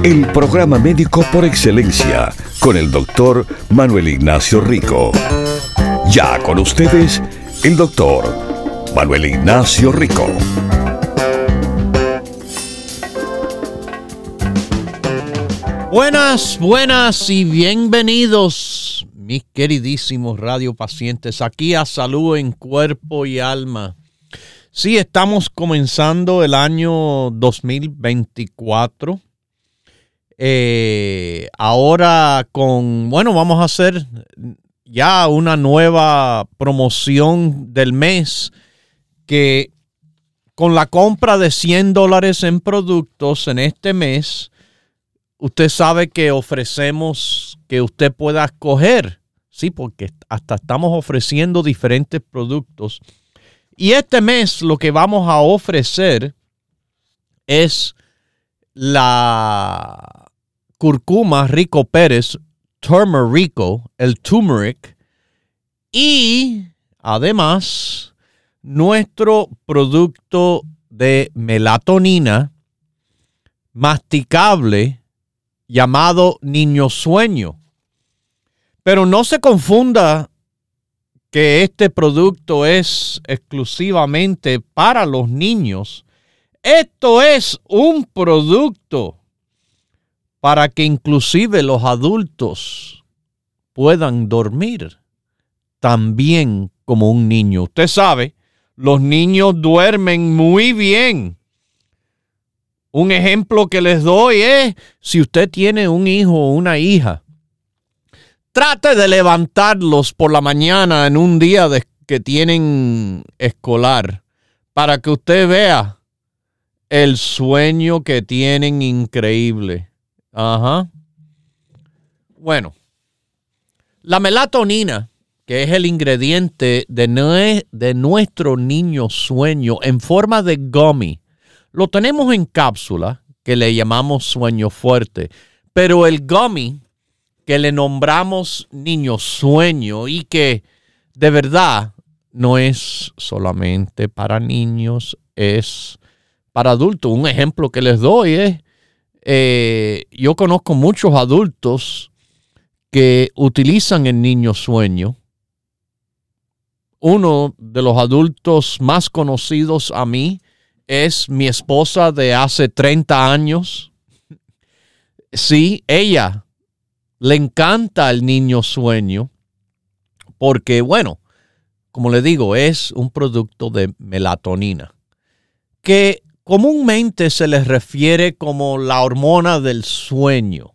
El programa médico por excelencia con el doctor Manuel Ignacio Rico. Ya con ustedes, el doctor Manuel Ignacio Rico. Buenas, buenas y bienvenidos, mis queridísimos radiopacientes, aquí a Salud en Cuerpo y Alma. Sí, estamos comenzando el año 2024 eh, ahora con, bueno, vamos a hacer ya una nueva promoción del mes que con la compra de 100 dólares en productos en este mes, usted sabe que ofrecemos que usted pueda escoger, sí, porque hasta estamos ofreciendo diferentes productos. Y este mes lo que vamos a ofrecer es la curcuma Rico Pérez, turmerico, el turmeric y además nuestro producto de melatonina masticable llamado niño sueño. Pero no se confunda que este producto es exclusivamente para los niños. Esto es un producto para que inclusive los adultos puedan dormir tan bien como un niño. Usted sabe, los niños duermen muy bien. Un ejemplo que les doy es si usted tiene un hijo o una hija, trate de levantarlos por la mañana en un día que tienen escolar para que usted vea el sueño que tienen increíble. Ajá. Bueno, la melatonina, que es el ingrediente de, de nuestro niño sueño en forma de gummy, lo tenemos en cápsula que le llamamos sueño fuerte, pero el gummy que le nombramos niño sueño y que de verdad no es solamente para niños, es para adultos. Un ejemplo que les doy es eh, yo conozco muchos adultos que utilizan el niño sueño. Uno de los adultos más conocidos a mí es mi esposa de hace 30 años. Sí, ella le encanta el niño sueño porque, bueno, como le digo, es un producto de melatonina que comúnmente se les refiere como la hormona del sueño.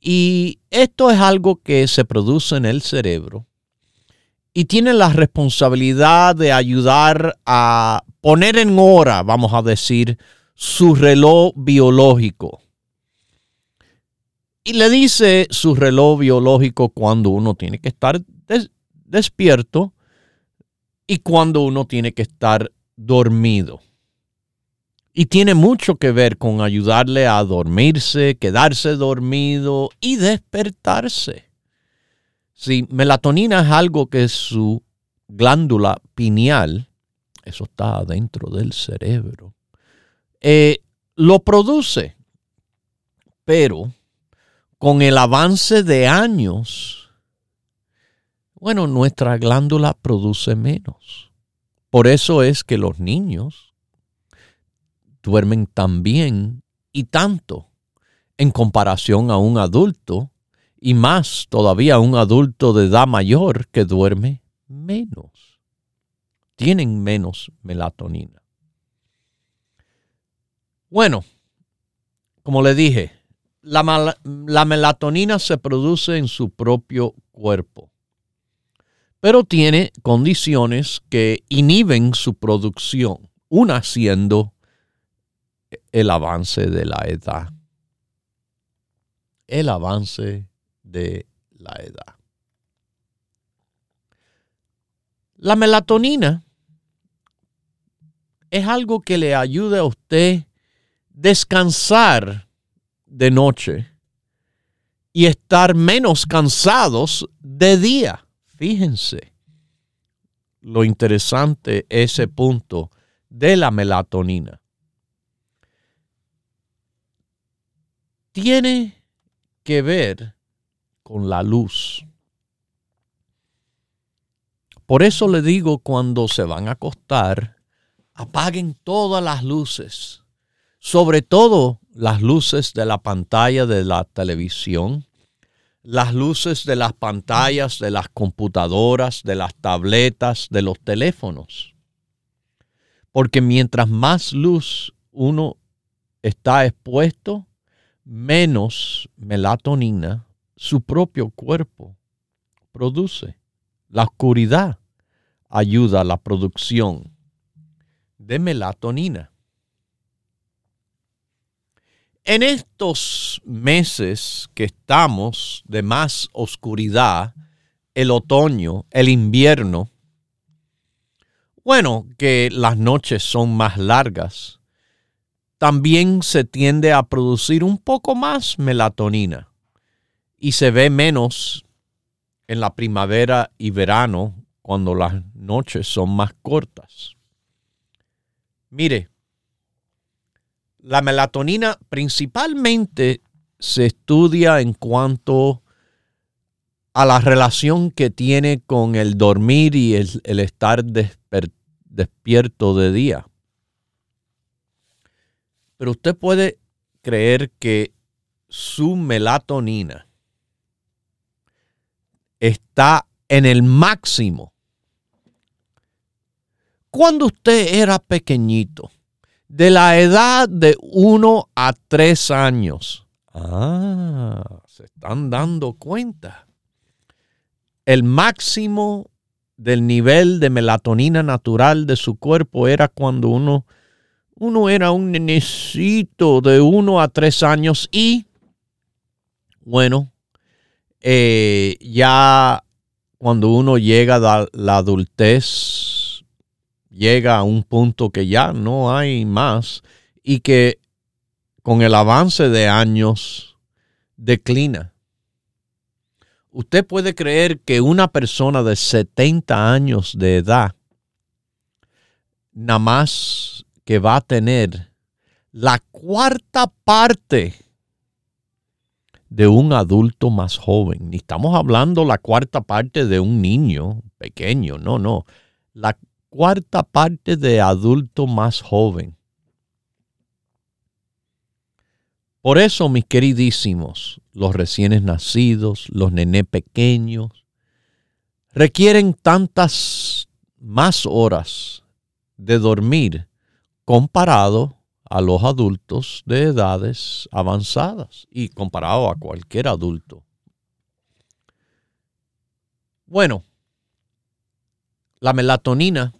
Y esto es algo que se produce en el cerebro y tiene la responsabilidad de ayudar a poner en hora, vamos a decir, su reloj biológico. Y le dice su reloj biológico cuando uno tiene que estar despierto y cuando uno tiene que estar dormido. Y tiene mucho que ver con ayudarle a dormirse, quedarse dormido y despertarse. Si melatonina es algo que su glándula pineal, eso está dentro del cerebro, eh, lo produce. Pero con el avance de años, bueno, nuestra glándula produce menos. Por eso es que los niños duermen tan bien y tanto en comparación a un adulto y más todavía un adulto de edad mayor que duerme menos. Tienen menos melatonina. Bueno, como le dije, la, la, melatonina se produce en su propio cuerpo, pero tiene condiciones que inhiben su producción, una siendo el avance de la edad. El avance de la edad. La melatonina es algo que le ayuda a usted descansar de noche y estar menos cansados de día. Fíjense lo interesante ese punto de la melatonina. Tiene que ver con la luz. Por eso le digo cuando se van a acostar, apaguen todas las luces sobre todo las luces de la pantalla de la televisión, las luces de las pantallas de las computadoras, de las tabletas, de los teléfonos. Porque mientras más luz uno está expuesto, menos melatonina su propio cuerpo produce. La oscuridad ayuda a la producción de melatonina. En estos meses que estamos de más oscuridad, el otoño, el invierno, bueno, que las noches son más largas, también se tiende a producir un poco más melatonina y se ve menos en la primavera y verano cuando las noches son más cortas. Mire, la melatonina principalmente se estudia en cuanto a la relación que tiene con el dormir y el, estar despierto de día. Pero usted puede creer que su melatonina está en el máximo cuando usted era pequeñito de la edad de 1 a 3 años. Ah, se están dando cuenta. El máximo del nivel de melatonina natural de su cuerpo era cuando uno, uno era un nenecito de 1 a 3 años y, bueno, eh, ya cuando uno llega a la adultez, llega a un punto que ya no hay más y que con el avance de años declina. Usted puede creer que una persona de 70 años de edad, nada más que va a tener la cuarta parte de un adulto más joven. Ni estamos hablando la cuarta parte de un niño pequeño, no, no. La cuarta parte de adulto más joven. Por eso, mis queridísimos, los recién nacidos, los nené pequeños, requieren tantas más horas de dormir comparado a los adultos de edades avanzadas y comparado a cualquier adulto. Bueno, la melatonina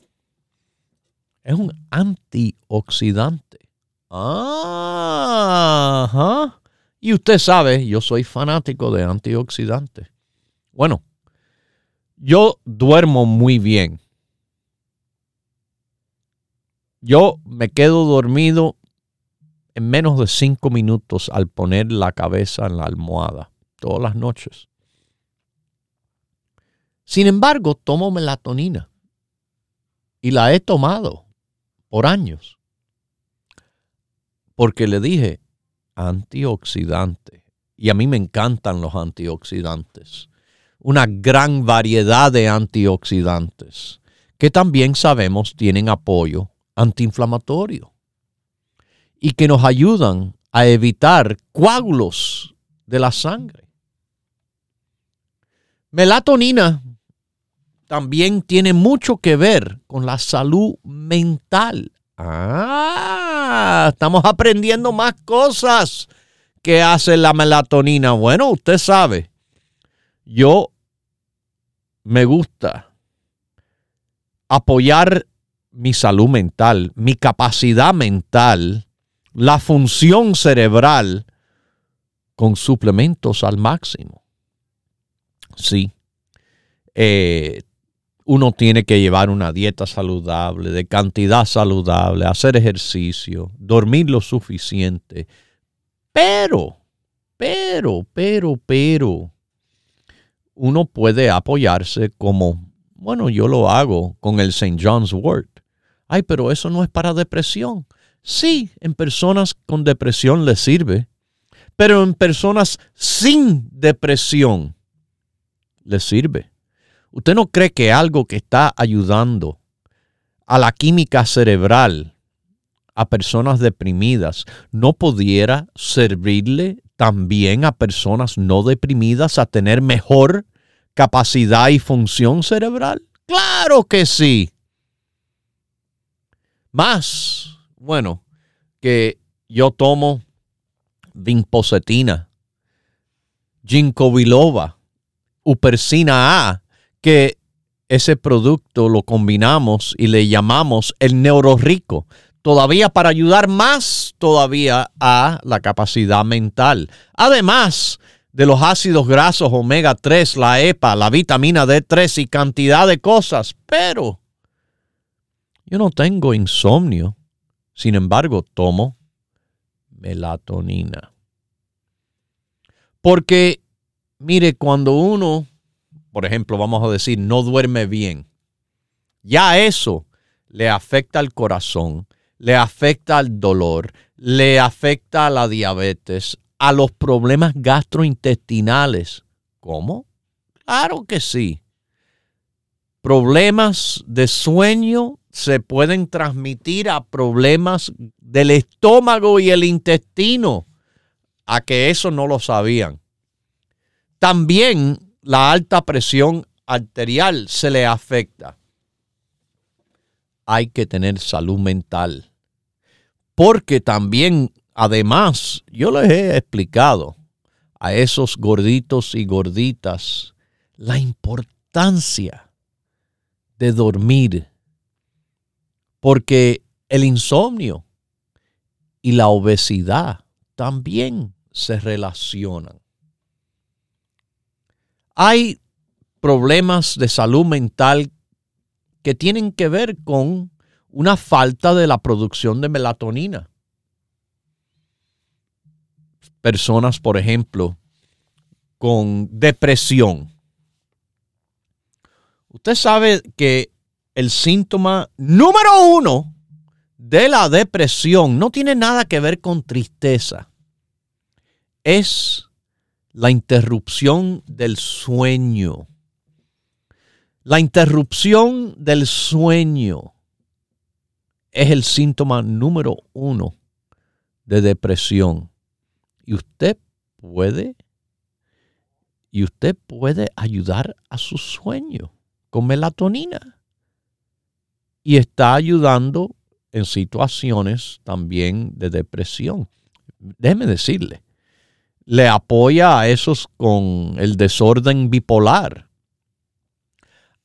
es un antioxidante. Ajá. Y usted sabe, yo soy fanático de antioxidantes. Bueno, yo duermo muy bien. Yo me quedo dormido en menos de cinco minutos al poner la cabeza en la almohada todas las noches. Sin embargo, tomo melatonina y la he tomado por años. porque le dije antioxidante. Y a mí me encantan los antioxidantes. Una gran variedad de antioxidantes que también sabemos tienen apoyo antiinflamatorio y que nos ayudan a evitar coágulos de la sangre. Melatonina también tiene mucho que ver con la salud mental. Ah, estamos aprendiendo más cosas que hace la melatonina. Bueno, usted sabe, yo me gusta apoyar mi salud mental, mi capacidad mental, la función cerebral con suplementos al máximo. Sí. Eh, uno tiene que llevar una dieta saludable, de cantidad saludable, hacer ejercicio, dormir lo suficiente. Pero, pero, pero, pero, uno puede apoyarse como, bueno, yo lo hago con el St. John's Wort. Ay, pero eso no es para depresión. Sí, en personas con depresión les sirve, pero en personas sin depresión les sirve. ¿Usted no cree que algo que está ayudando a la química cerebral a personas deprimidas no pudiera servirle también a personas no deprimidas a tener mejor capacidad y función cerebral? Claro que sí. Más, bueno, que yo tomo vinpocetina, ginkgo biloba, upersina A, que ese producto lo combinamos y le llamamos el neurorico, todavía para ayudar más todavía a la capacidad mental. Además de los ácidos grasos omega 3, la EPA, la vitamina D3 y cantidad de cosas, pero yo no tengo insomnio. Sin embargo, tomo melatonina. Porque, mire, cuando uno por ejemplo, vamos a decir, no duerme bien, ya eso le afecta al corazón, le afecta al dolor, le afecta a la diabetes, a los problemas gastrointestinales. ¿Cómo? Claro que sí. Problemas de sueño se pueden transmitir a problemas del estómago y el intestino, a que eso no lo sabían. También la alta presión arterial se le afecta. Hay que tener salud mental. Porque también, además, yo les he explicado a esos gorditos y gorditas la importancia de dormir. Porque el insomnio y la obesidad también se relacionan. Hay problemas de salud mental que tienen que ver con una falta de la producción de melatonina. Personas, por ejemplo, con depresión. Usted sabe que el síntoma número uno de la depresión no tiene nada que ver con tristeza. Es la interrupción del sueño. La interrupción del sueño es el síntoma número uno de depresión. Y usted puede, y usted puede ayudar a su sueño con melatonina. Y está ayudando en situaciones también de depresión. Déjeme decirle, le apoya a esos con el desorden bipolar,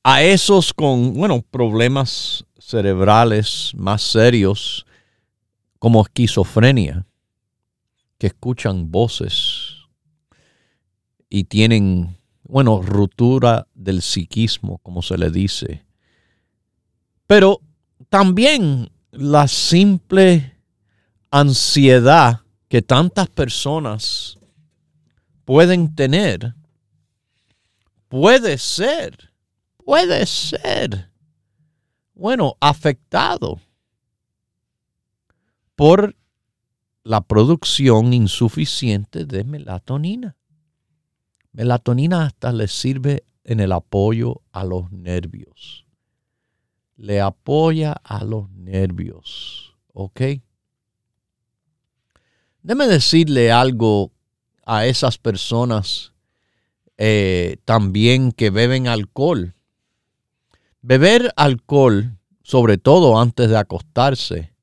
a esos con, bueno, problemas cerebrales más serios como esquizofrenia, que escuchan voces y tienen, bueno, ruptura del psiquismo, como se le dice. Pero también la simple ansiedad que tantas personas pueden tener, puede ser, puede ser, bueno, afectado por la producción insuficiente de melatonina. Melatonina hasta le sirve en el apoyo a los nervios. Le apoya a los nervios. ¿Ok? Déme decirle algo a esas personas eh, también que beben alcohol. Beber alcohol, sobre todo antes de acostarse,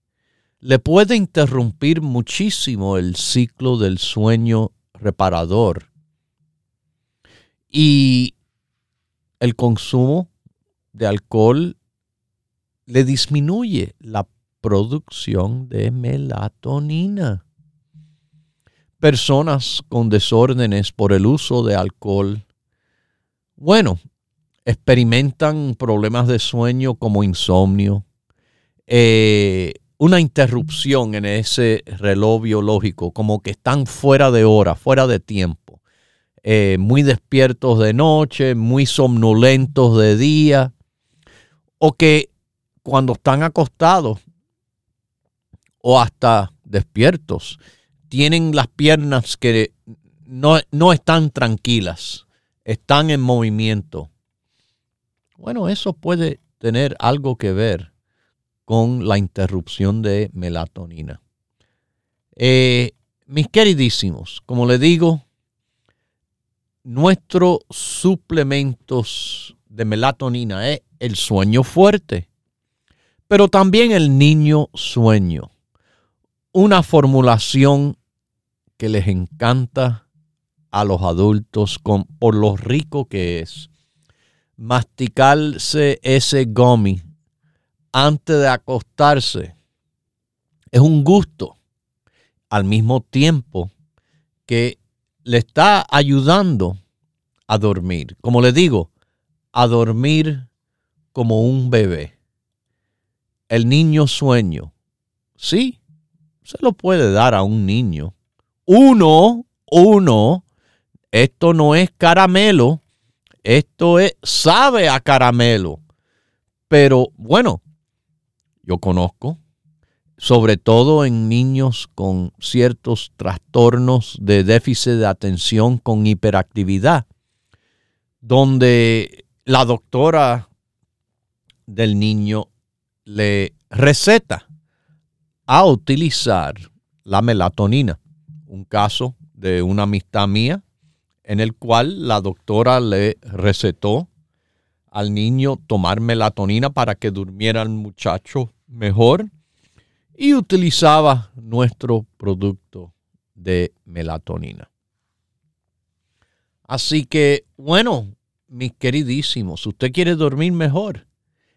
le puede interrumpir muchísimo el ciclo del sueño reparador. Y el consumo de alcohol le disminuye la producción de melatonina. Personas con desórdenes por el uso de alcohol, bueno, experimentan problemas de sueño como insomnio, eh, una interrupción en ese reloj biológico, como que están fuera de hora, fuera de tiempo, eh, muy despiertos de noche, muy somnolentos de día, o que cuando están acostados o hasta despiertos, tienen las piernas que no, no están tranquilas, están en movimiento. Bueno, eso puede tener algo que ver con la interrupción de melatonina. Eh, mis queridísimos, como le digo, nuestros suplementos de melatonina es el sueño fuerte, pero también el niño sueño. Una formulación que les encanta a los adultos por lo rico que es. Masticarse ese gummy antes de acostarse es un gusto al mismo tiempo que le está ayudando a dormir. Como le digo, a dormir como un bebé. El niño sueño. Sí, se lo puede dar a un niño. Uno, uno, esto no es caramelo, esto es, sabe a caramelo. Pero bueno, yo conozco, sobre todo en niños con ciertos trastornos de déficit de atención con hiperactividad, donde la doctora del niño le receta a utilizar la melatonina. Un caso de una amistad mía en el cual la doctora le recetó al niño tomar melatonina para que durmiera el muchacho mejor y utilizaba nuestro producto de melatonina. Así que, bueno, mis queridísimos, usted quiere dormir mejor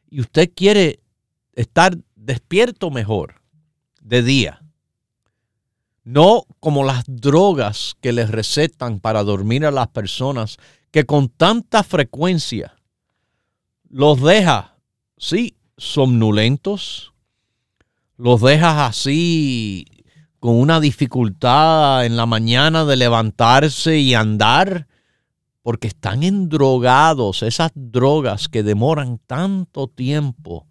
y usted quiere estar despierto mejor de día. No como las drogas que les recetan para dormir a las personas que con tanta frecuencia los deja, sí, somnolentos, los dejas así con una dificultad en la mañana de levantarse y andar, porque están endrogados, esas drogas que demoran tanto tiempo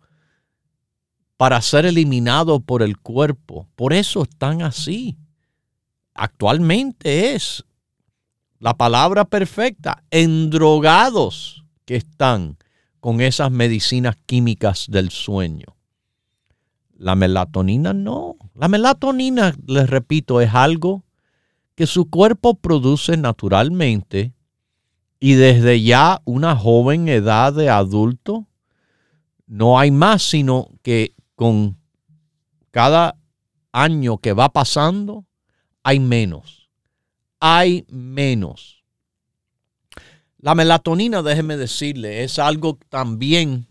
para ser eliminados por el cuerpo. Por eso están así. Actualmente es la palabra perfecta, endrogados que están con esas medicinas químicas del sueño. La melatonina no. La melatonina, les repito, es algo que su cuerpo produce naturalmente y desde ya una joven edad de adulto no hay más sino que con cada año que va pasando hay menos. Hay menos. La melatonina, déjeme decirle, es algo también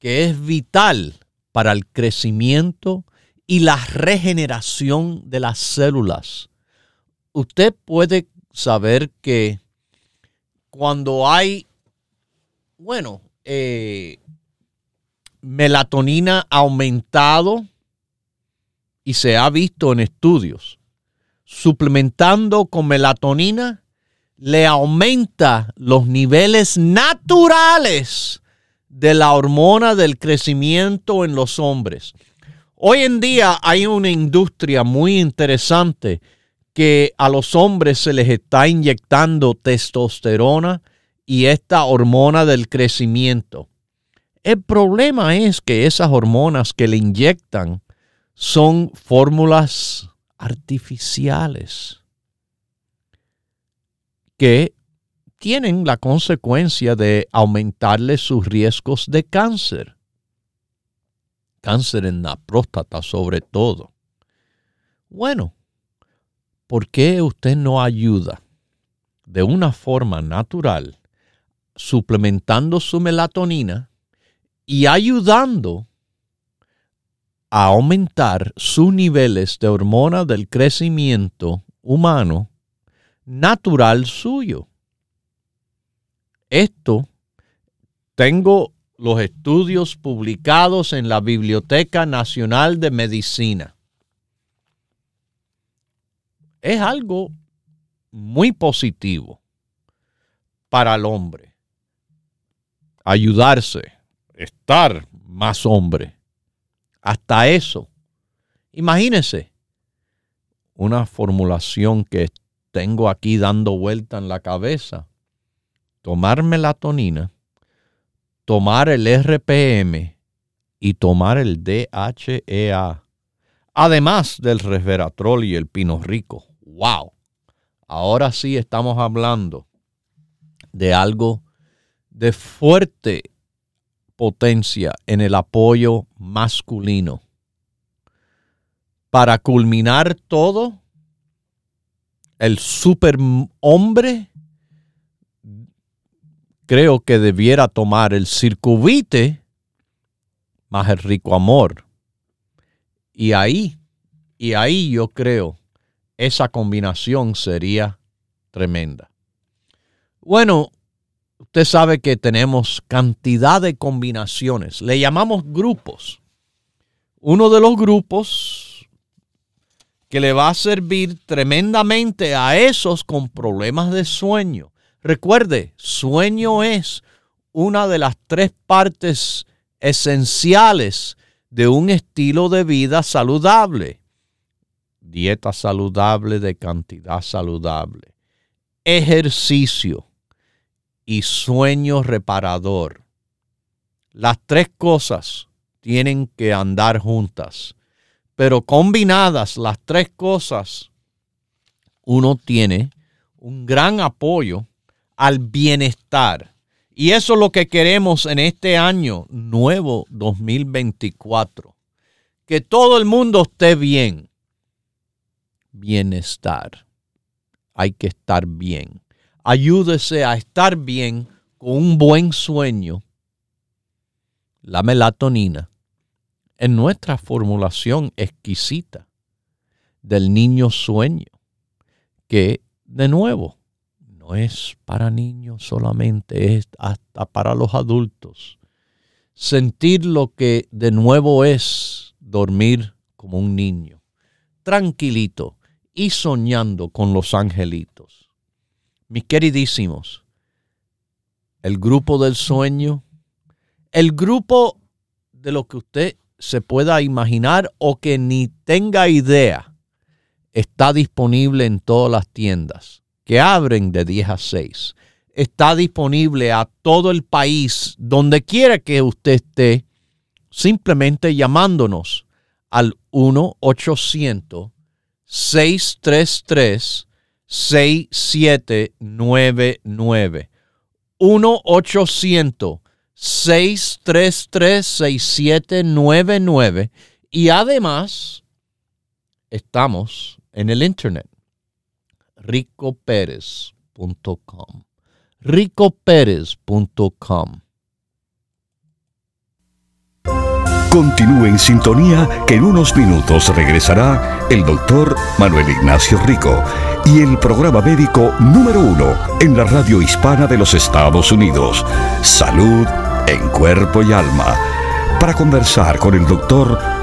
que es vital para el crecimiento y la regeneración de las células. Usted puede saber que cuando hay, bueno, eh, melatonina aumentado, y se ha visto en estudios, suplementando con melatonina, le aumenta los niveles naturales de la hormona del crecimiento en los hombres. Hoy en día hay una industria muy interesante que a los hombres se les está inyectando testosterona y esta hormona del crecimiento. El problema es que esas hormonas que le inyectan son fórmulas artificiales que tienen la consecuencia de aumentarle sus riesgos de cáncer. Cáncer en la próstata sobre todo. Bueno, ¿por qué usted no ayuda de una forma natural, suplementando su melatonina y ayudando a aumentar sus niveles de hormona del crecimiento humano natural suyo? Esto tengo los estudios publicados en la Biblioteca Nacional de Medicina. Es algo muy positivo para el hombre. Ayudarse, estar más hombre. Hasta eso. Imagínense una formulación que tengo aquí dando vuelta en la cabeza tomar melatonina, tomar el RPM y tomar el DHEA, además del resveratrol y el pino rico. ¡Wow! Ahora sí estamos hablando de algo de fuerte potencia en el apoyo masculino. Para culminar todo, el superhombre creo que debiera tomar el circuvite más el rico amor. Y ahí, y ahí yo creo, esa combinación sería tremenda. Bueno, usted sabe que tenemos cantidad de combinaciones. Le llamamos grupos. Uno de los grupos que le va a servir tremendamente a esos con problemas de sueño Recuerde, sueño es una de las tres partes esenciales de un estilo de vida saludable. Dieta saludable de cantidad saludable. Ejercicio y sueño reparador. Las tres cosas tienen que andar juntas, pero combinadas las tres cosas, uno tiene un gran apoyo al bienestar. Y eso es lo que queremos en este año nuevo 2024. Que todo el mundo esté bien. Bienestar. Hay que estar bien. Ayúdese a estar bien con un buen sueño. La melatonina en nuestra formulación exquisita del niño sueño, que de nuevo no es para niños solamente, es hasta para los adultos. Sentir lo que de nuevo es dormir como un niño, tranquilito y soñando con los angelitos. Mis queridísimos, el grupo del sueño, el grupo de lo que usted se pueda imaginar o que ni tenga idea, está disponible en todas las tiendas que abren de 10 a 6. Está disponible a todo el país, donde quiera que usted esté, simplemente llamándonos al 1-800-633-6799. 1-800-633-6799. Y además, estamos en el Internet ricoperez.com. ricoperez.com. Continúe en sintonía que en unos minutos regresará el doctor Manuel Ignacio Rico y el programa médico número uno en la radio hispana de los Estados Unidos. Salud en cuerpo y alma. Para conversar con el doctor,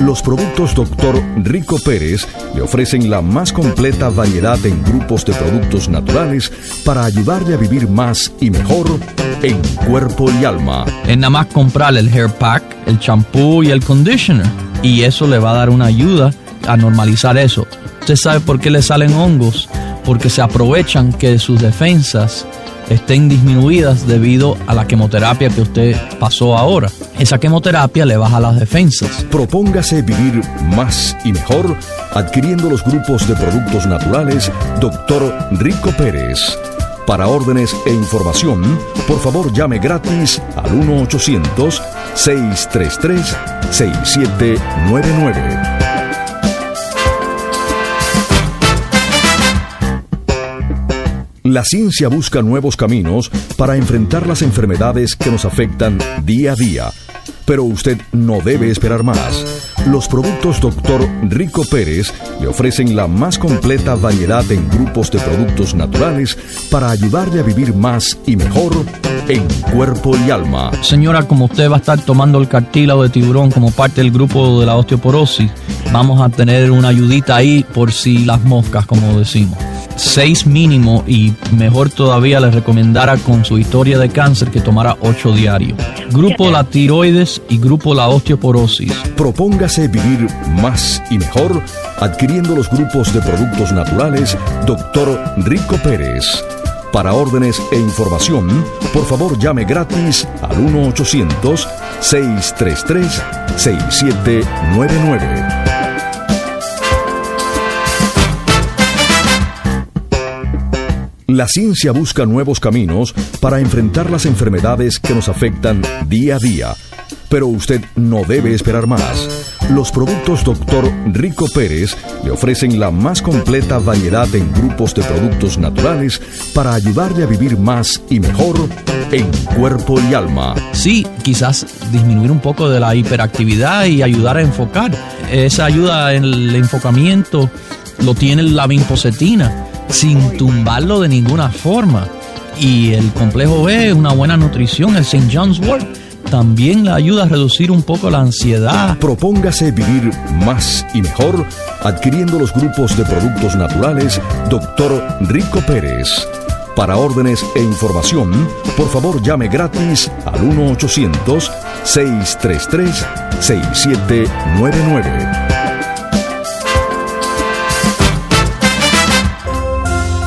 Los productos Dr. Rico Pérez le ofrecen la más completa variedad en grupos de productos naturales para ayudarle a vivir más y mejor en cuerpo y alma. Es nada más comprar el hair pack, el champú y el conditioner. Y eso le va a dar una ayuda a normalizar eso. ¿Usted sabe por qué le salen hongos? Porque se aprovechan que sus defensas estén disminuidas debido a la quimioterapia que usted pasó ahora. Esa quimioterapia le baja las defensas. Propóngase vivir más y mejor adquiriendo los grupos de productos naturales Dr. Rico Pérez. Para órdenes e información, por favor llame gratis al 1-800-633-6799. La ciencia busca nuevos caminos para enfrentar las enfermedades que nos afectan día a día. Pero usted no debe esperar más. Los productos Dr. Rico Pérez le ofrecen la más completa variedad en grupos de productos naturales para ayudarle a vivir más y mejor en cuerpo y alma. Señora, como usted va a estar tomando el cartílago de tiburón como parte del grupo de la osteoporosis, vamos a tener una ayudita ahí por si las moscas, como decimos. Seis mínimo y mejor todavía les recomendara con su historia de cáncer que tomara ocho diarios. Grupo la tiroides y grupo la osteoporosis. Propóngase vivir más y mejor adquiriendo los grupos de productos naturales Dr. Rico Pérez. Para órdenes e información, por favor llame gratis al 1-800-633-6799. La ciencia busca nuevos caminos para enfrentar las enfermedades que nos afectan día a día. Pero usted no debe esperar más. Los productos Dr. Rico Pérez le ofrecen la más completa variedad en grupos de productos naturales para ayudarle a vivir más y mejor en cuerpo y alma. Sí, quizás disminuir un poco de la hiperactividad y ayudar a enfocar. Esa ayuda en el enfocamiento lo tiene la vinpocetina sin tumbarlo de ninguna forma. Y el complejo B, una buena nutrición, el St. John's Wort, también le ayuda a reducir un poco la ansiedad. Propóngase vivir más y mejor adquiriendo los grupos de productos naturales Dr. Rico Pérez. Para órdenes e información, por favor llame gratis al 1-800-633-6799.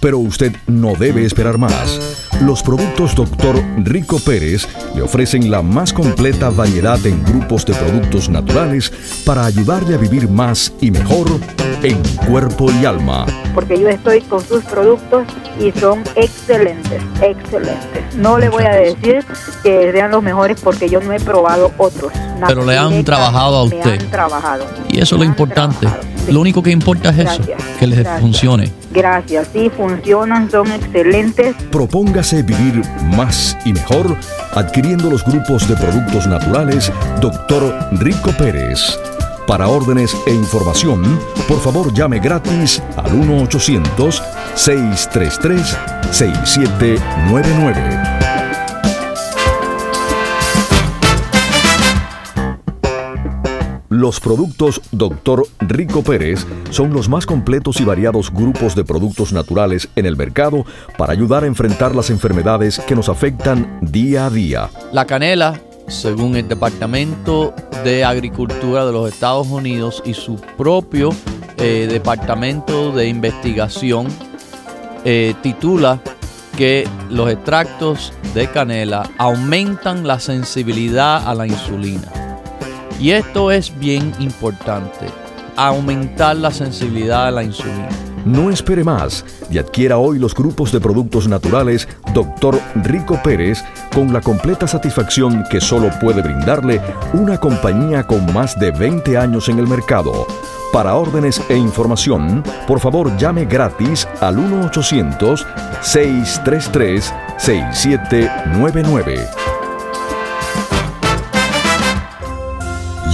Pero usted no debe esperar más. Los productos Dr. Rico Pérez le ofrecen la más completa variedad en grupos de productos naturales para ayudarle a vivir más y mejor en cuerpo y alma. Porque yo estoy con sus productos y son excelentes, excelentes. No le voy a decir que sean los mejores porque yo no he probado otros. Pero le han trabajado a usted. han trabajado. Y eso es lo importante. Lo único que importa es eso, que les funcione. Gracias, sí, funcionan, son excelentes. Propóngase vivir más y mejor adquiriendo los grupos de productos naturales Dr. Rico Pérez. Para órdenes e información, por favor llame gratis al 1-800-633-6799. Los productos Dr. Rico Pérez son los más completos y variados grupos de productos naturales en el mercado para ayudar a enfrentar las enfermedades que nos afectan día a día. La canela, según el Departamento de Agricultura de los Estados Unidos y su propio eh, Departamento de Investigación, eh, titula que los extractos de canela aumentan la sensibilidad a la insulina. Y esto es bien importante, aumentar la sensibilidad a la insulina. No espere más y adquiera hoy los grupos de productos naturales Dr. Rico Pérez con la completa satisfacción que solo puede brindarle una compañía con más de 20 años en el mercado. Para órdenes e información, por favor llame gratis al 1-800-633-6799.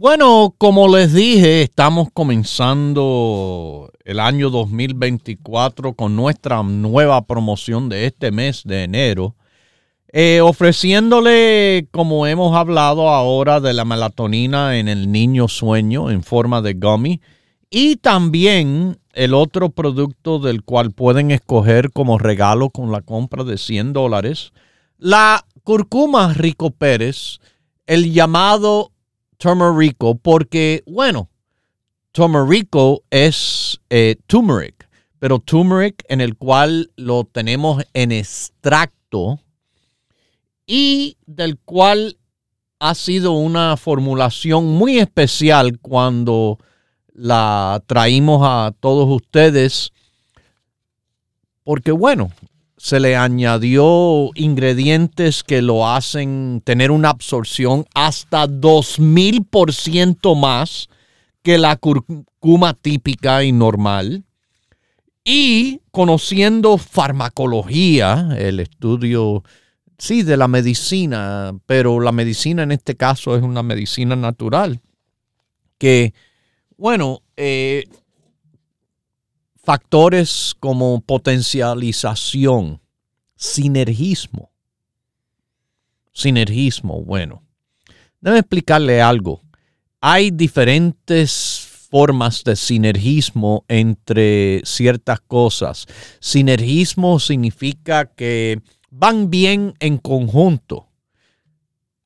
Bueno, como les dije, estamos comenzando el año 2024 con nuestra nueva promoción de este mes de enero, eh, ofreciéndole, como hemos hablado ahora, de la melatonina en el niño sueño en forma de gummy y también el otro producto del cual pueden escoger como regalo con la compra de 100 dólares, la curcuma Rico Pérez, el llamado turmerico porque, bueno, turmerico es eh, turmeric, pero turmeric en el cual lo tenemos en extracto y del cual ha sido una formulación muy especial cuando la traímos a todos ustedes, porque bueno, se le añadió ingredientes que lo hacen tener una absorción hasta 2000% más que la curcuma típica y normal. Y conociendo farmacología, el estudio, sí, de la medicina, pero la medicina en este caso es una medicina natural, que, bueno, eh, factores como potencialización, sinergismo. Sinergismo, bueno. Debe explicarle algo. Hay diferentes formas de sinergismo entre ciertas cosas. Sinergismo significa que van bien en conjunto.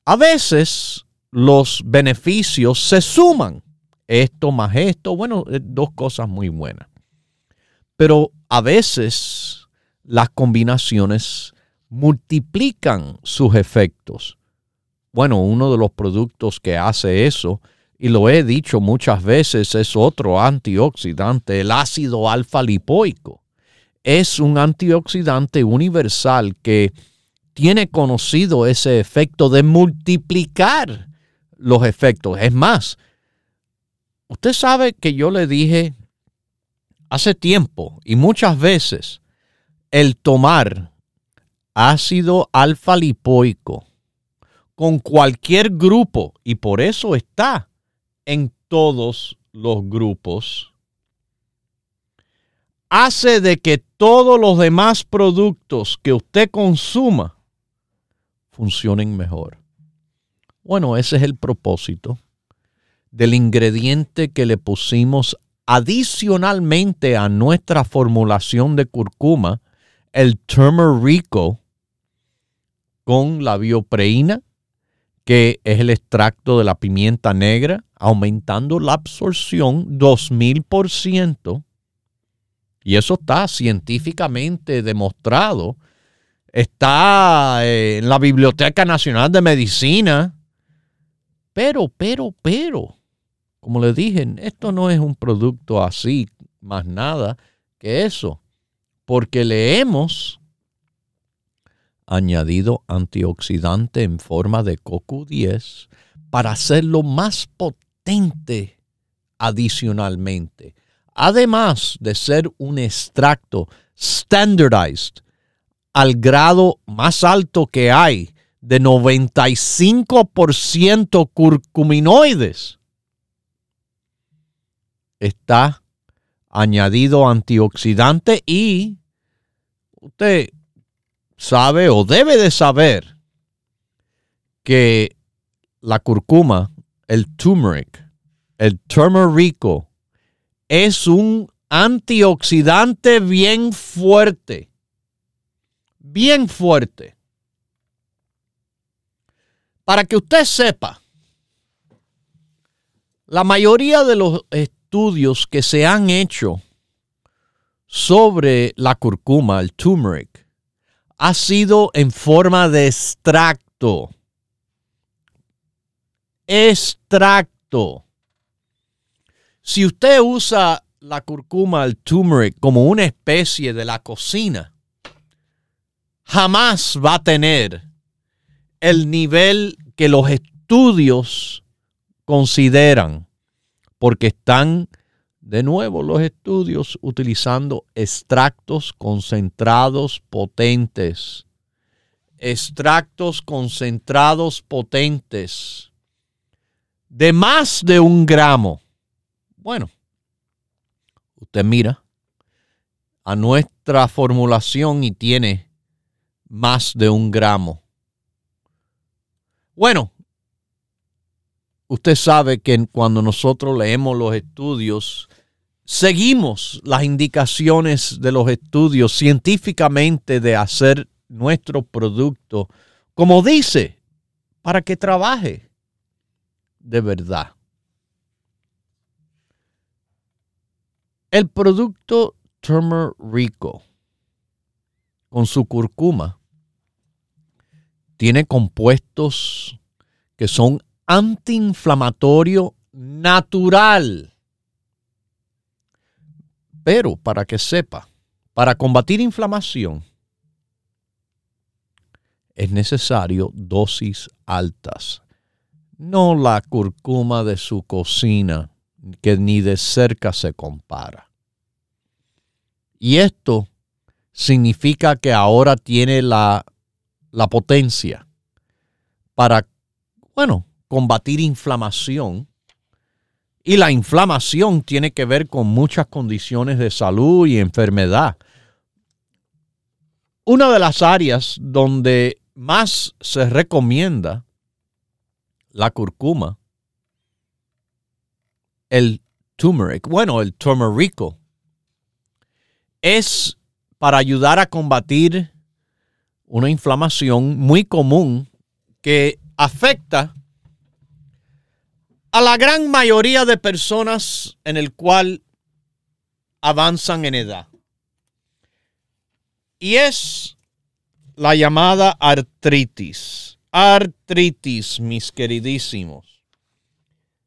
A veces los beneficios se suman. Esto más esto, bueno, dos cosas muy buenas. Pero a veces las combinaciones multiplican sus efectos. Bueno, uno de los productos que hace eso, y lo he dicho muchas veces, es otro antioxidante, el ácido alfa lipoico. Es un antioxidante universal que tiene conocido ese efecto de multiplicar los efectos. Es más, usted sabe que yo le dije hace tiempo y muchas veces el tomar ácido alfa lipoico con cualquier grupo, y por eso está en todos los grupos, hace de que todos los demás productos que usted consuma funcionen mejor. Bueno, ese es el propósito del ingrediente que le pusimos adicionalmente a nuestra formulación de curcuma, el turmerico con la biopreína, que es el extracto de la pimienta negra, aumentando la absorción 2000%. Y eso está científicamente demostrado. Está eh, en la Biblioteca Nacional de Medicina. Pero, pero, pero, como les dije, esto no es un producto así, más nada que eso, porque le hemos añadido antioxidante en forma de CoQ10 para hacerlo más potente adicionalmente. Además de ser un extracto standardized al grado más alto que hay de 95% curcuminoides, está añadido antioxidante y usted sabe o debe de saber que la curcuma, el turmeric, el turmerico, es un antioxidante bien fuerte. Bien fuerte. Para que usted sepa, la mayoría de los estudios que se han hecho sobre la curcuma, el turmeric, ha sido en forma de extracto. Extracto. Si usted usa la curcuma, el turmeric, como una especie de la cocina, jamás va a tener el nivel que los estudios consideran, porque están de nuevo los estudios utilizando extractos concentrados potentes. Extractos concentrados potentes de más de un gramo. Bueno, usted mira a nuestra formulación y tiene más de un gramo. Bueno, usted sabe que cuando nosotros leemos los estudios, seguimos las indicaciones de los estudios científicamente de hacer nuestro producto, como dice, para que trabaje de verdad. El producto Rico con su curcuma tiene compuestos que son antiinflamatorio natural. Pero para que sepa, para combatir inflamación es necesario dosis altas. No la curcuma de su cocina, que ni de cerca se compara. Y esto significa que ahora tiene la, la potencia para, bueno, combatir inflamación. Y la inflamación tiene que ver con muchas condiciones de salud y enfermedad. Una de las áreas donde más se recomienda la curcuma, el turmeric, bueno, el turmerico, es para ayudar a combatir una inflamación muy común que afecta a la gran mayoría de personas en el cual avanzan en edad. Y es la llamada artritis. Artritis, mis queridísimos.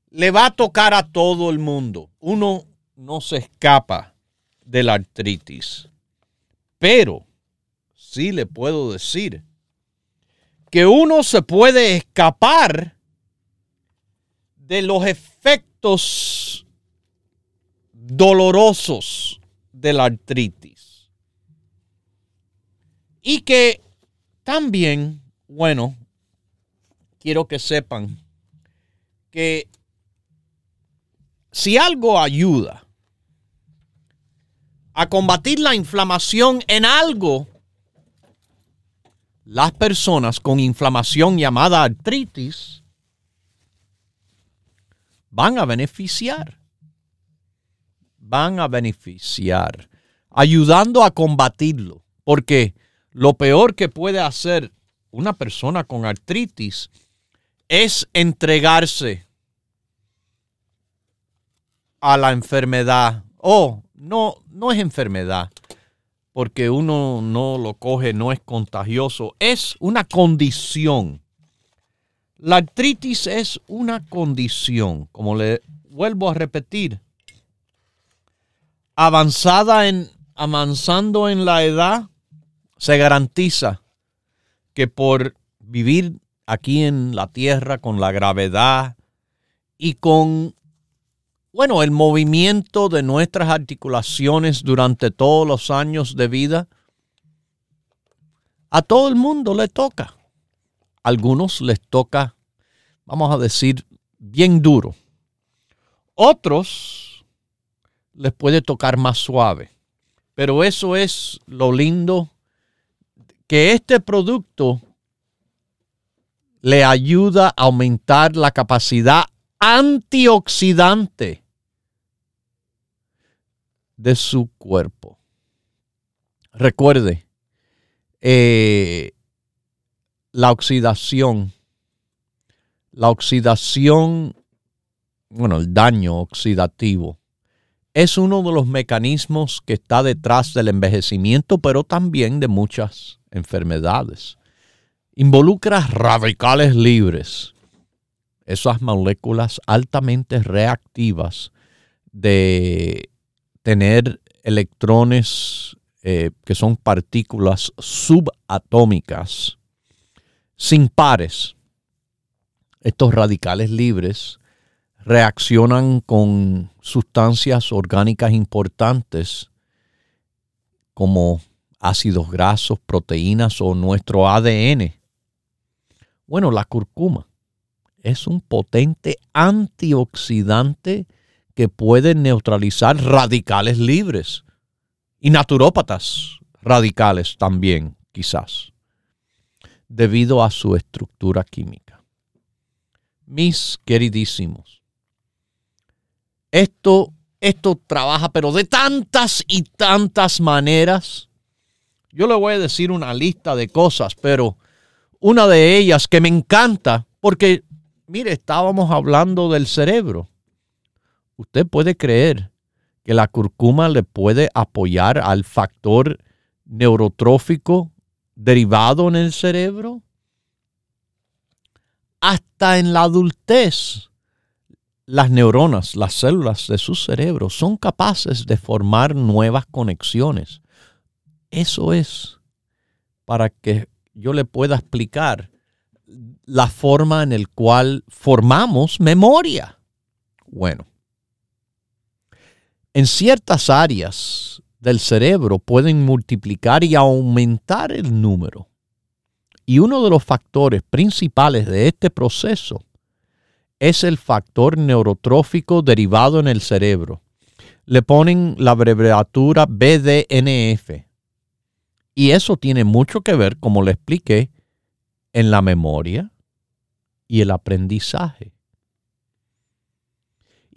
Le va a tocar a todo el mundo. Uno no se escapa de la artritis. Pero sí le puedo decir que uno se puede escapar de los efectos dolorosos de la artritis. Y que también, bueno, quiero que sepan que si algo ayuda a combatir la inflamación en algo, las personas con inflamación llamada artritis van a beneficiar. Van a beneficiar, ayudando a combatirlo. Porque lo peor que puede hacer una persona con artritis es entregarse a la enfermedad. Oh, no, no es enfermedad, porque uno no lo coge, no es contagioso, es una condición. La artritis es una condición, como le vuelvo a repetir, avanzada en, avanzando en la edad, se garantiza que por vivir aquí en la tierra con la gravedad y con bueno, el movimiento de nuestras articulaciones durante todos los años de vida, a todo el mundo le toca. Algunos les toca, vamos a decir, bien duro. Otros les puede tocar más suave. Pero eso es lo lindo, que este producto le ayuda a aumentar la capacidad antioxidante de su cuerpo. Recuerde, eh, la oxidación, la oxidación, bueno, el daño oxidativo, es uno de los mecanismos que está detrás del envejecimiento, pero también de muchas enfermedades. Involucra radicales libres, esas moléculas altamente reactivas de tener electrones eh, que son partículas subatómicas sin pares. Estos radicales libres reaccionan con sustancias orgánicas importantes como ácidos grasos, proteínas o nuestro ADN. Bueno, la curcuma es un potente antioxidante que puede neutralizar radicales libres y naturópatas radicales también, quizás, debido a su estructura química. Mis queridísimos, esto, esto trabaja, pero de tantas y tantas maneras. Yo le voy a decir una lista de cosas, pero una de ellas que me encanta, porque mire, estábamos hablando del cerebro. Usted puede creer que la curcuma le puede apoyar al factor neurotrófico derivado en el cerebro. Hasta en la adultez, las neuronas, las células de su cerebro son capaces de formar nuevas conexiones. Eso es para que yo le pueda explicar la forma en la cual formamos memoria. Bueno, en ciertas áreas del cerebro pueden multiplicar y aumentar el número. Y uno de los factores principales de este proceso es el factor neurotrófico derivado en el cerebro. Le ponen la abreviatura BDNF. Y eso tiene mucho que ver, como le expliqué, en la memoria y el aprendizaje.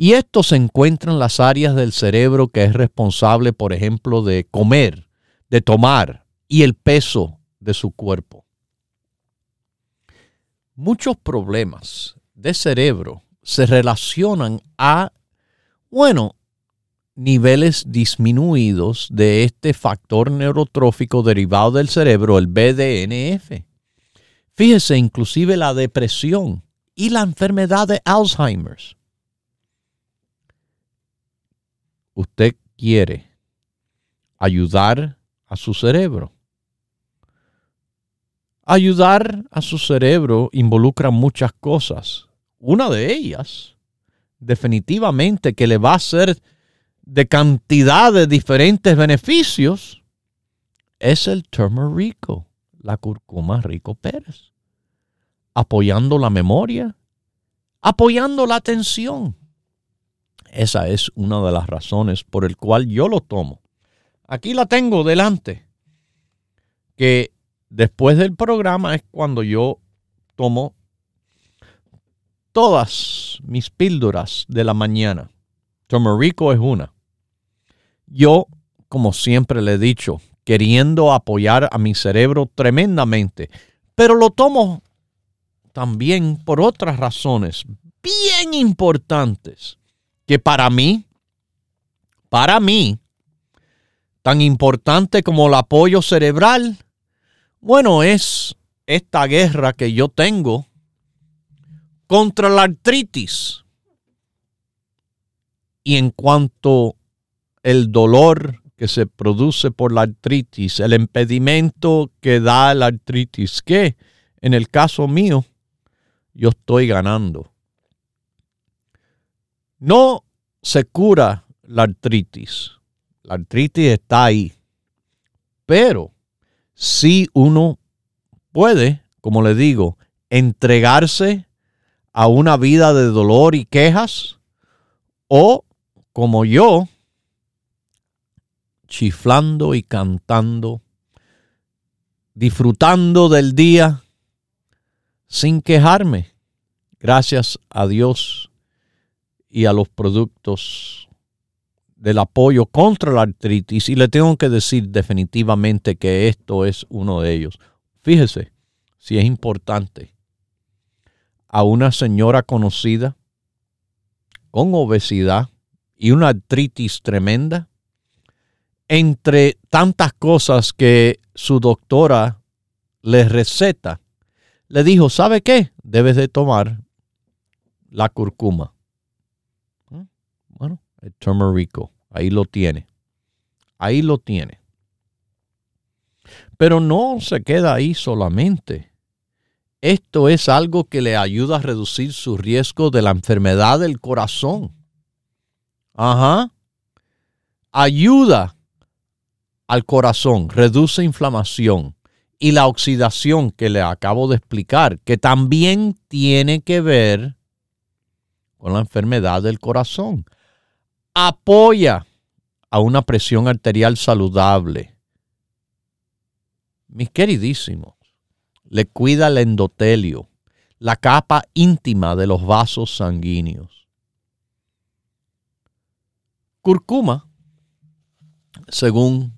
Y esto se encuentra en las áreas del cerebro que es responsable, por ejemplo, de comer, de tomar y el peso de su cuerpo. Muchos problemas de cerebro se relacionan a, bueno, niveles disminuidos de este factor neurotrófico derivado del cerebro, el BDNF. Fíjese, inclusive la depresión y la enfermedad de Alzheimer. Usted quiere ayudar a su cerebro. Ayudar a su cerebro involucra muchas cosas. Una de ellas, definitivamente, que le va a ser de cantidad de diferentes beneficios, es el turmerico la curcuma Rico Pérez, apoyando la memoria, apoyando la atención. Esa es una de las razones por el cual yo lo tomo. Aquí la tengo delante, que después del programa es cuando yo tomo todas mis píldoras de la mañana. Rico es una. Yo, como siempre le he dicho, queriendo apoyar a mi cerebro tremendamente, pero lo tomo también por otras razones bien importantes que para mí, para mí, tan importante como el apoyo cerebral, bueno, es esta guerra que yo tengo contra la artritis. Y en cuanto el dolor que se produce por la artritis, el impedimento que da la artritis, que en el caso mío, yo estoy ganando. No se cura la artritis. La artritis está ahí. Pero si uno puede, como le digo, entregarse a una vida de dolor y quejas o como yo, chiflando y cantando, disfrutando del día sin quejarme, gracias a Dios y a los productos del apoyo contra la artritis. Y le tengo que decir definitivamente que esto es uno de ellos. Fíjese si es importante. A una señora conocida con obesidad y una artritis tremenda, entre tantas cosas que su doctora le receta, le dijo, ¿sabe qué? Debes de tomar la curcuma. Bueno, el turmerico, ahí lo tiene. Ahí lo tiene. Pero no se queda ahí solamente. Esto es algo que le ayuda a reducir su riesgo de la enfermedad del corazón. Ajá. Ayuda al corazón, reduce inflamación y la oxidación que le acabo de explicar, que también tiene que ver con la enfermedad del corazón. Apoya a una presión arterial saludable. Mis queridísimos, le cuida el endotelio, la capa íntima de los vasos sanguíneos. Curcuma, según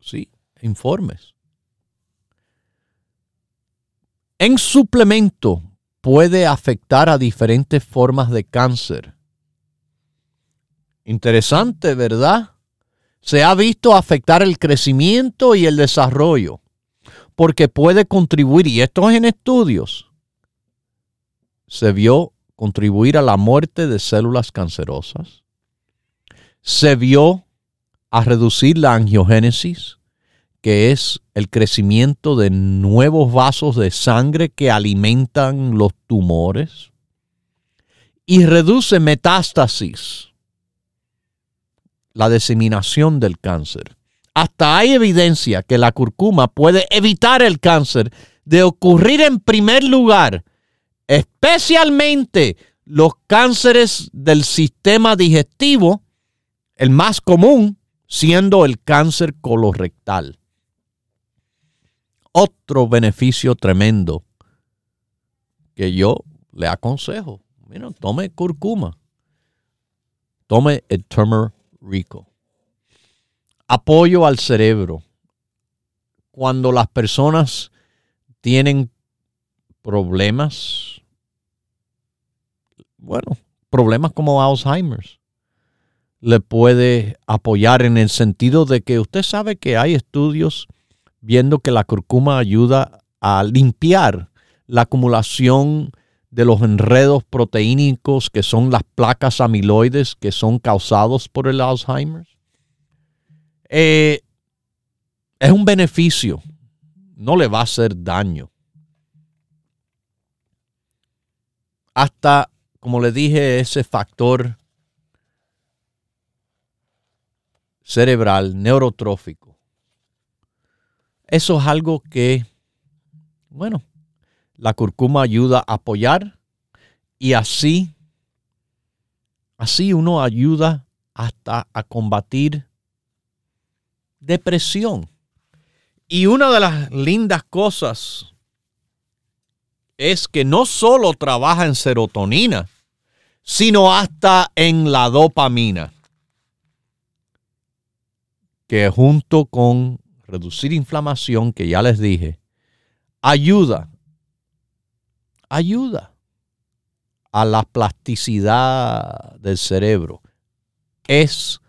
sí, informes. En suplemento puede afectar a diferentes formas de cáncer. Interesante, ¿verdad? Se ha visto afectar el crecimiento y el desarrollo porque puede contribuir, y esto es en estudios, se vio contribuir a la muerte de células cancerosas, se vio a reducir la angiogénesis, que es el crecimiento de nuevos vasos de sangre que alimentan los tumores, y reduce metástasis, la diseminación del cáncer. Hasta hay evidencia que la curcuma puede evitar el cáncer de ocurrir en primer lugar, especialmente los cánceres del sistema digestivo, el más común siendo el cáncer colorectal. Otro beneficio tremendo que yo le aconsejo, mira, tome curcuma, tome el rico apoyo al cerebro. Cuando las personas tienen problemas, bueno, problemas como Alzheimer's, le puede apoyar en el sentido de que usted sabe que hay estudios viendo que la curcuma ayuda a limpiar la acumulación de los enredos proteínicos que son las placas amiloides que son causados por el Alzheimer's. Eh, es un beneficio, no le va a hacer daño. Hasta, como le dije, ese factor cerebral, neurotrófico. Eso es algo que, bueno, la curcuma ayuda a apoyar y así, así uno ayuda hasta a combatir depresión. Y una de las lindas cosas es que no solo trabaja en serotonina, sino hasta en la dopamina, que junto con reducir inflamación, que ya les dije, ayuda, ayuda a la plasticidad del cerebro. Es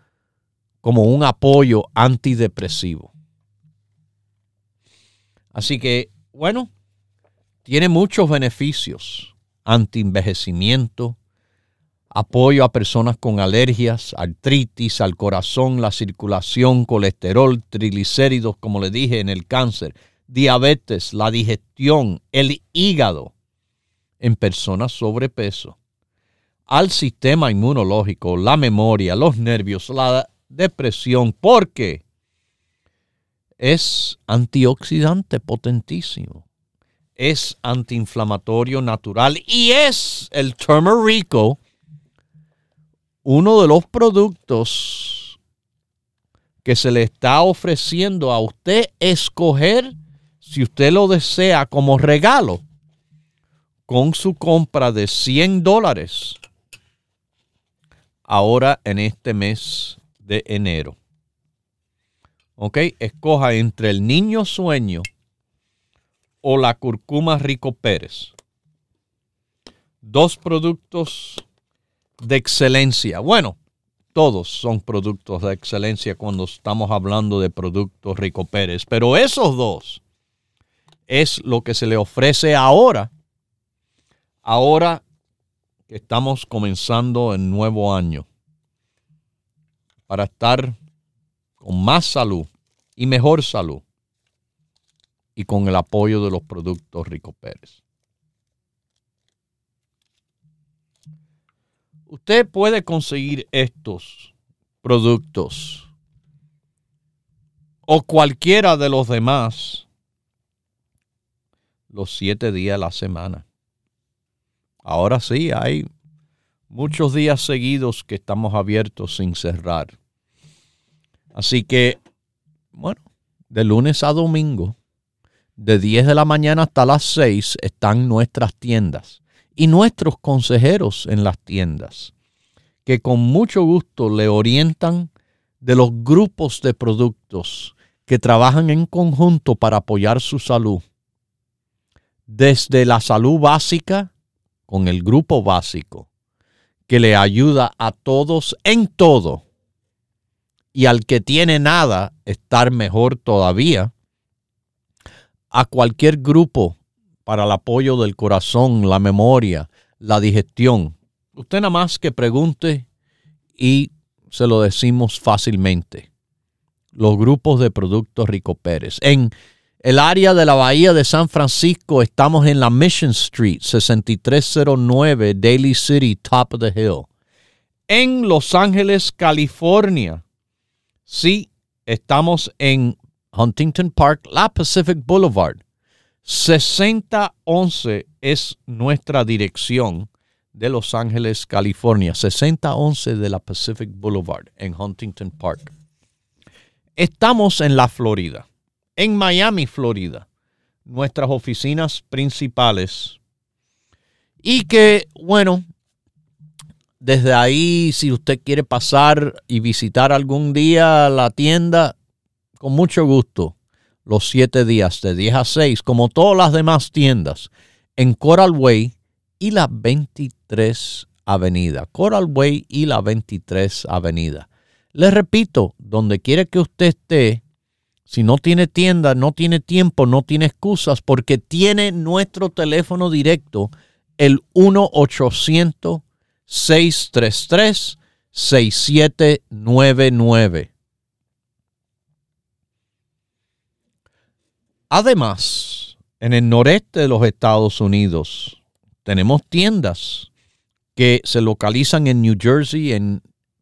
como un apoyo antidepresivo. Así que, bueno, tiene muchos beneficios. Antienvejecimiento, apoyo a personas con alergias, artritis, al corazón, la circulación, colesterol, triglicéridos, como le dije, en el cáncer, diabetes, la digestión, el hígado en personas sobrepeso. al sistema inmunológico, la memoria, los nervios, la depresión, porque es antioxidante potentísimo, es antiinflamatorio natural y es el turmerico uno de los productos que se le está ofreciendo a usted escoger si usted lo desea como regalo con su compra de 100 dólares ahora en este mes de enero. ¿Ok? Escoja entre el niño sueño o la curcuma Rico Pérez. Dos productos de excelencia. Bueno, todos son productos de excelencia cuando estamos hablando de productos Rico Pérez, pero esos dos es lo que se le ofrece ahora, ahora que estamos comenzando el nuevo año, para estar con más salud y mejor salud y con el apoyo de los productos Rico Pérez. Usted puede conseguir estos productos o cualquiera de los demás los siete días de la semana. Ahora sí, hay muchos días seguidos que estamos abiertos sin cerrar. Así que, bueno, de lunes a domingo, de 10 de la mañana hasta las 6 están nuestras tiendas y nuestros consejeros en las tiendas, que con mucho gusto le orientan de los grupos de productos que trabajan en conjunto para apoyar su salud. Desde la salud básica, con el grupo básico, que le ayuda a todos en todo, y al que tiene nada, estar mejor todavía, a cualquier grupo para el apoyo del corazón, la memoria, la digestión. Usted nada más que pregunte y se lo decimos fácilmente. Los grupos de productos Rico Pérez. En el área de la Bahía de San Francisco estamos en la Mission Street, 6309 Daly City, Top of the Hill. En Los Ángeles, California, sí, estamos en Huntington Park, la Pacific Boulevard. 6011 es nuestra dirección de Los Ángeles, California. 6011 de la Pacific Boulevard en Huntington Park. Estamos en la Florida, en Miami, Florida. Nuestras oficinas principales. Y que, bueno, desde ahí, si usted quiere pasar y visitar algún día la tienda, con mucho gusto los siete días de 10 a 6, como todas las demás tiendas, en Coral Way y la 23 Avenida. Coral Way y la 23 Avenida. Les repito, donde quiera que usted esté, si no tiene tienda, no tiene tiempo, no tiene excusas, porque tiene nuestro teléfono directo, el 1-800-633-6799. Además, en el noreste de los Estados Unidos tenemos tiendas que se localizan en New Jersey, en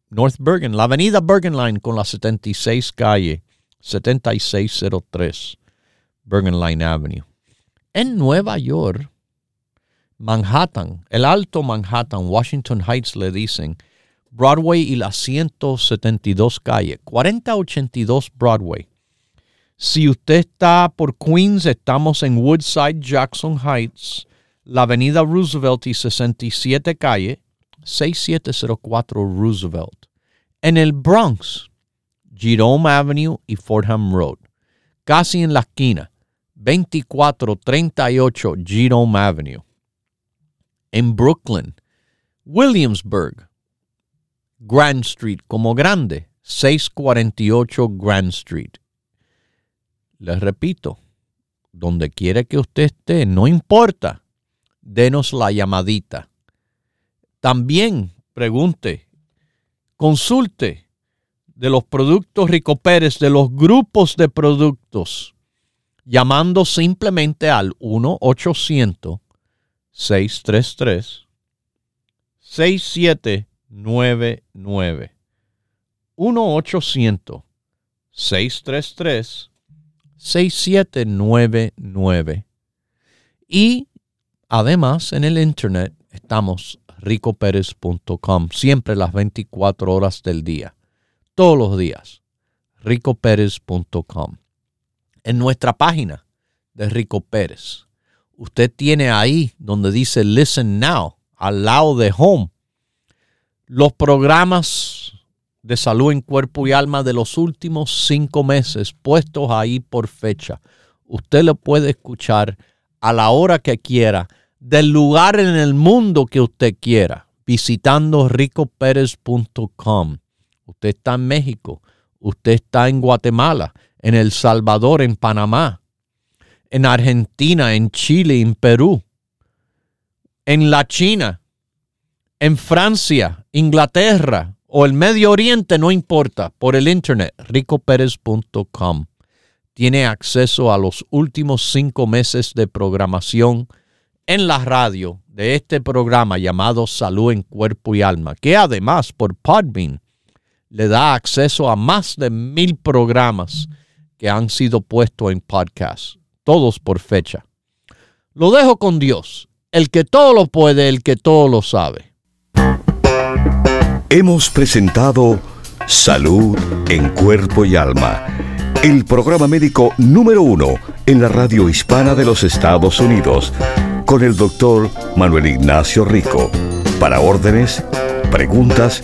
North Bergen, la avenida Bergen Line con la 76 calle, 7603 Bergen Line Avenue. En Nueva York, Manhattan, el Alto Manhattan, Washington Heights le dicen, Broadway y la 172 calle, 4082 Broadway. Si usted está por Queens, estamos en Woodside, Jackson Heights, la avenida Roosevelt y 67 calle, 6704 Roosevelt. En el Bronx, Jerome Avenue y Fordham Road. Casi en la esquina, 2438 Jerome Avenue. En Brooklyn, Williamsburg, Grand Street como grande, 648 Grand Street. Les repito, donde quiera que usted esté, no importa, denos la llamadita. También pregunte, consulte de los productos Rico Pérez, de los grupos de productos, llamando simplemente al 1-800-633. 6799 1-800-633-6799. Y además en el internet estamos ricoperes.com, siempre las 24 horas del día, todos los días, ricoperes.com. En nuestra página de Rico Pérez, usted tiene ahí donde dice Listen Now, al lado de Home, los programas de salud en cuerpo y alma de los últimos cinco meses puestos ahí por fecha. Usted lo puede escuchar a la hora que quiera, del lugar en el mundo que usted quiera, visitando ricoperez.com. Usted está en México, usted está en Guatemala, en El Salvador, en Panamá, en Argentina, en Chile, en Perú, en la China, en Francia, Inglaterra o el Medio Oriente, no importa, por el internet, ricoperez.com. Tiene acceso a los últimos cinco meses de programación en la radio de este programa llamado Salud en Cuerpo y Alma, que además por Podbean le da acceso a más de mil programas que han sido puestos en podcast, todos por fecha. Lo dejo con Dios, el que todo lo puede, el que todo lo sabe. Hemos presentado Salud en Cuerpo y Alma, el programa médico número uno en la radio hispana de los Estados Unidos, con el doctor Manuel Ignacio Rico. Para órdenes, preguntas